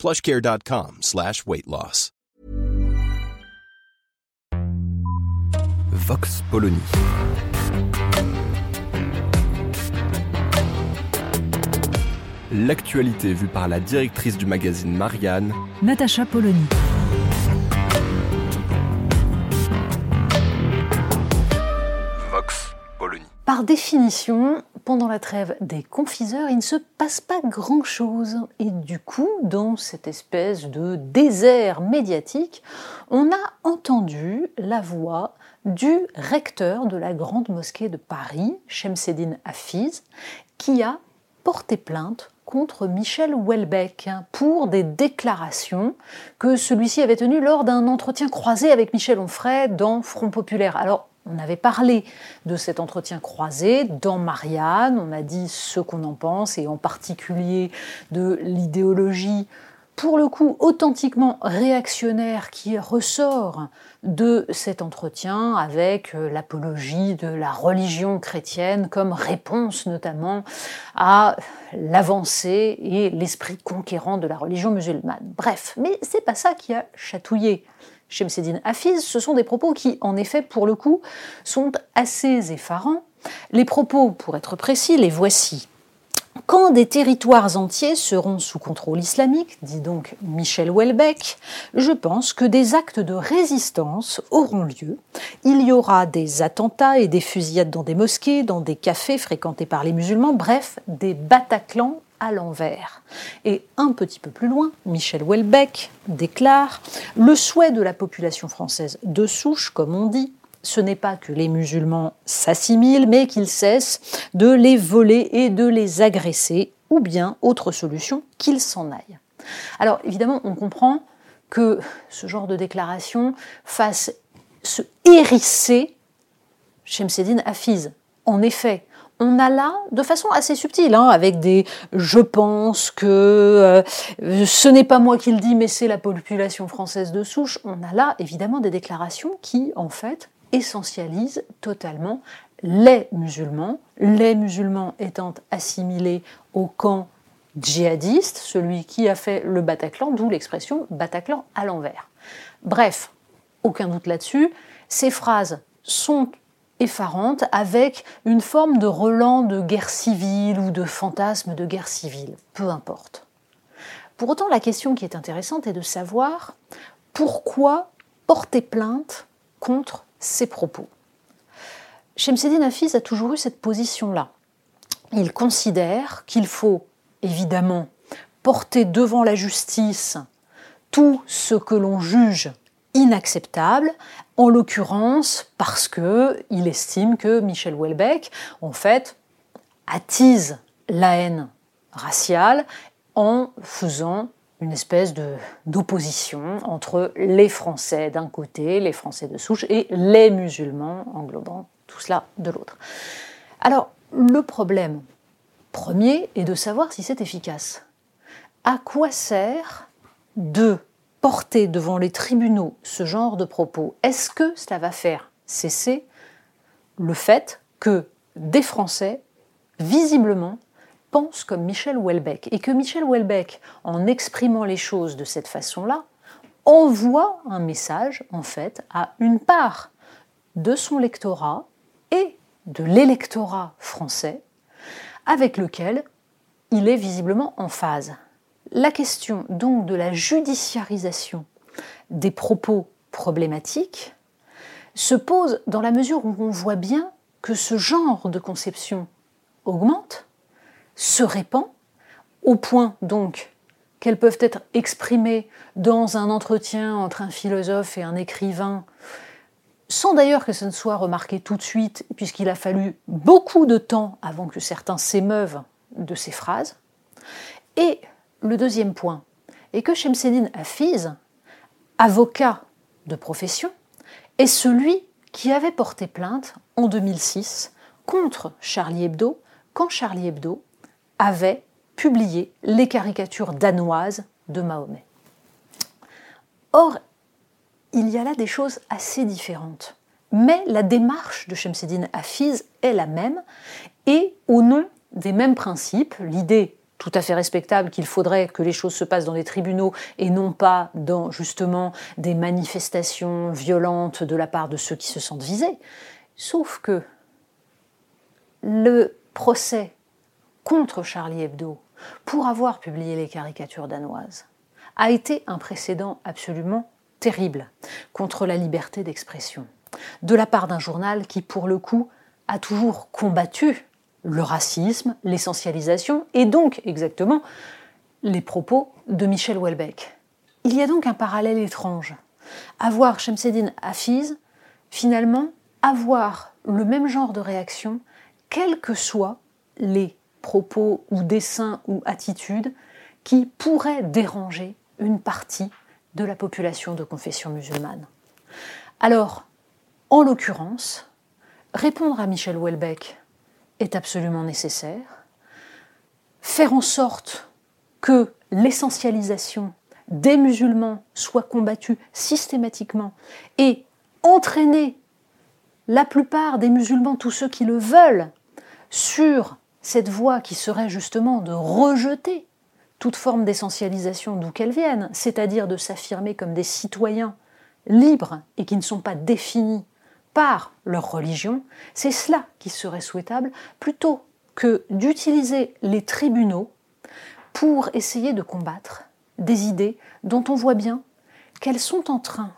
plushcare.com slash weight loss. Vox Polony. L'actualité vue par la directrice du magazine Marianne, Natacha Polony. Vox Polony. Par définition, pendant la trêve des confiseurs, il ne se passe pas grand-chose. Et du coup, dans cette espèce de désert médiatique, on a entendu la voix du recteur de la grande mosquée de Paris, Shemseddin Hafiz, qui a porté plainte contre Michel Houellebecq pour des déclarations que celui-ci avait tenues lors d'un entretien croisé avec Michel Onfray dans Front Populaire. Alors, on avait parlé de cet entretien croisé dans Marianne, on a dit ce qu'on en pense, et en particulier de l'idéologie, pour le coup, authentiquement réactionnaire qui ressort de cet entretien avec euh, l'apologie de la religion chrétienne comme réponse notamment à l'avancée et l'esprit conquérant de la religion musulmane. Bref, mais c'est pas ça qui a chatouillé Shemseddin Hafiz, ce sont des propos qui, en effet, pour le coup, sont assez effarants. Les propos, pour être précis, les voici. Quand des territoires entiers seront sous contrôle islamique, dit donc Michel Houellebecq, je pense que des actes de résistance auront lieu. Il y aura des attentats et des fusillades dans des mosquées, dans des cafés fréquentés par les musulmans, bref, des Bataclans à l'envers. Et un petit peu plus loin, Michel Houellebecq déclare Le souhait de la population française de souche, comme on dit, ce n'est pas que les musulmans s'assimilent, mais qu'ils cessent de les voler et de les agresser, ou bien, autre solution, qu'ils s'en aillent. Alors évidemment, on comprend que ce genre de déclaration fasse se hérisser Shemseddin Hafiz. En effet, on a là, de façon assez subtile, hein, avec des je pense que euh, ce n'est pas moi qui le dis, mais c'est la population française de souche, on a là évidemment des déclarations qui, en fait, essentialisent totalement les musulmans, les musulmans étant assimilés au camp djihadiste, celui qui a fait le Bataclan, d'où l'expression Bataclan à l'envers. Bref, aucun doute là-dessus, ces phrases sont effarantes avec une forme de relan de guerre civile ou de fantasme de guerre civile, peu importe. Pour autant, la question qui est intéressante est de savoir pourquoi porter plainte contre ces propos. Shemseddin Hafiz a toujours eu cette position-là. Il considère qu'il faut évidemment porter devant la justice tout ce que l'on juge inacceptable, en l'occurrence parce que il estime que Michel Houellebecq, en fait, attise la haine raciale en faisant une espèce d'opposition entre les Français d'un côté, les Français de souche, et les musulmans, englobant tout cela de l'autre. Alors, le problème premier est de savoir si c'est efficace. À quoi sert de porter devant les tribunaux ce genre de propos? Est-ce que cela va faire cesser le fait que des Français, visiblement, pensent comme Michel Houellebecq et que Michel Houellebecq, en exprimant les choses de cette façon-là, envoie un message, en fait, à une part de son lectorat et de l'électorat français avec lequel il est visiblement en phase. La question donc de la judiciarisation des propos problématiques se pose dans la mesure où on voit bien que ce genre de conception augmente, se répand, au point donc qu'elles peuvent être exprimées dans un entretien entre un philosophe et un écrivain, sans d'ailleurs que ce ne soit remarqué tout de suite, puisqu'il a fallu beaucoup de temps avant que certains s'émeuvent de ces phrases. Et le deuxième point est que Shemseddin Hafiz avocat de profession, est celui qui avait porté plainte en 2006 contre Charlie Hebdo quand Charlie Hebdo avait publié les caricatures danoises de Mahomet. Or, il y a là des choses assez différentes. Mais la démarche de Shemseddin Hafiz est la même, et au nom des mêmes principes, l'idée tout à fait respectable qu'il faudrait que les choses se passent dans les tribunaux et non pas dans justement des manifestations violentes de la part de ceux qui se sentent visés. Sauf que le procès contre Charlie Hebdo pour avoir publié les caricatures danoises a été un précédent absolument terrible contre la liberté d'expression, de la part d'un journal qui, pour le coup, a toujours combattu le racisme, l'essentialisation et donc exactement les propos de Michel Houellebecq. Il y a donc un parallèle étrange. Avoir Shemseddin Hafiz, finalement, avoir le même genre de réaction, quels que soient les propos ou dessins ou attitudes qui pourraient déranger une partie de la population de confession musulmane. Alors, en l'occurrence, répondre à Michel Houellebecq est absolument nécessaire. Faire en sorte que l'essentialisation des musulmans soit combattue systématiquement et entraîner la plupart des musulmans, tous ceux qui le veulent, sur cette voie qui serait justement de rejeter toute forme d'essentialisation d'où qu'elle vienne, c'est-à-dire de s'affirmer comme des citoyens libres et qui ne sont pas définis par leur religion, c'est cela qui serait souhaitable plutôt que d'utiliser les tribunaux pour essayer de combattre des idées dont on voit bien qu'elles sont en train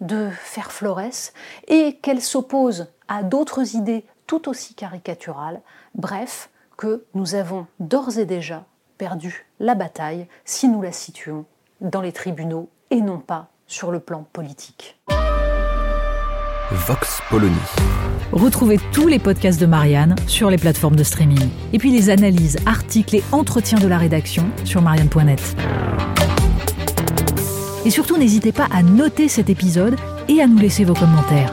de faire florès et qu'elles s'opposent à d'autres idées tout aussi caricaturales, bref, que nous avons d'ores et déjà perdu la bataille si nous la situons dans les tribunaux et non pas sur le plan politique. Vox Polony. Retrouvez tous les podcasts de Marianne sur les plateformes de streaming. Et puis les analyses, articles et entretiens de la rédaction sur marianne.net. Et surtout, n'hésitez pas à noter cet épisode et à nous laisser vos commentaires.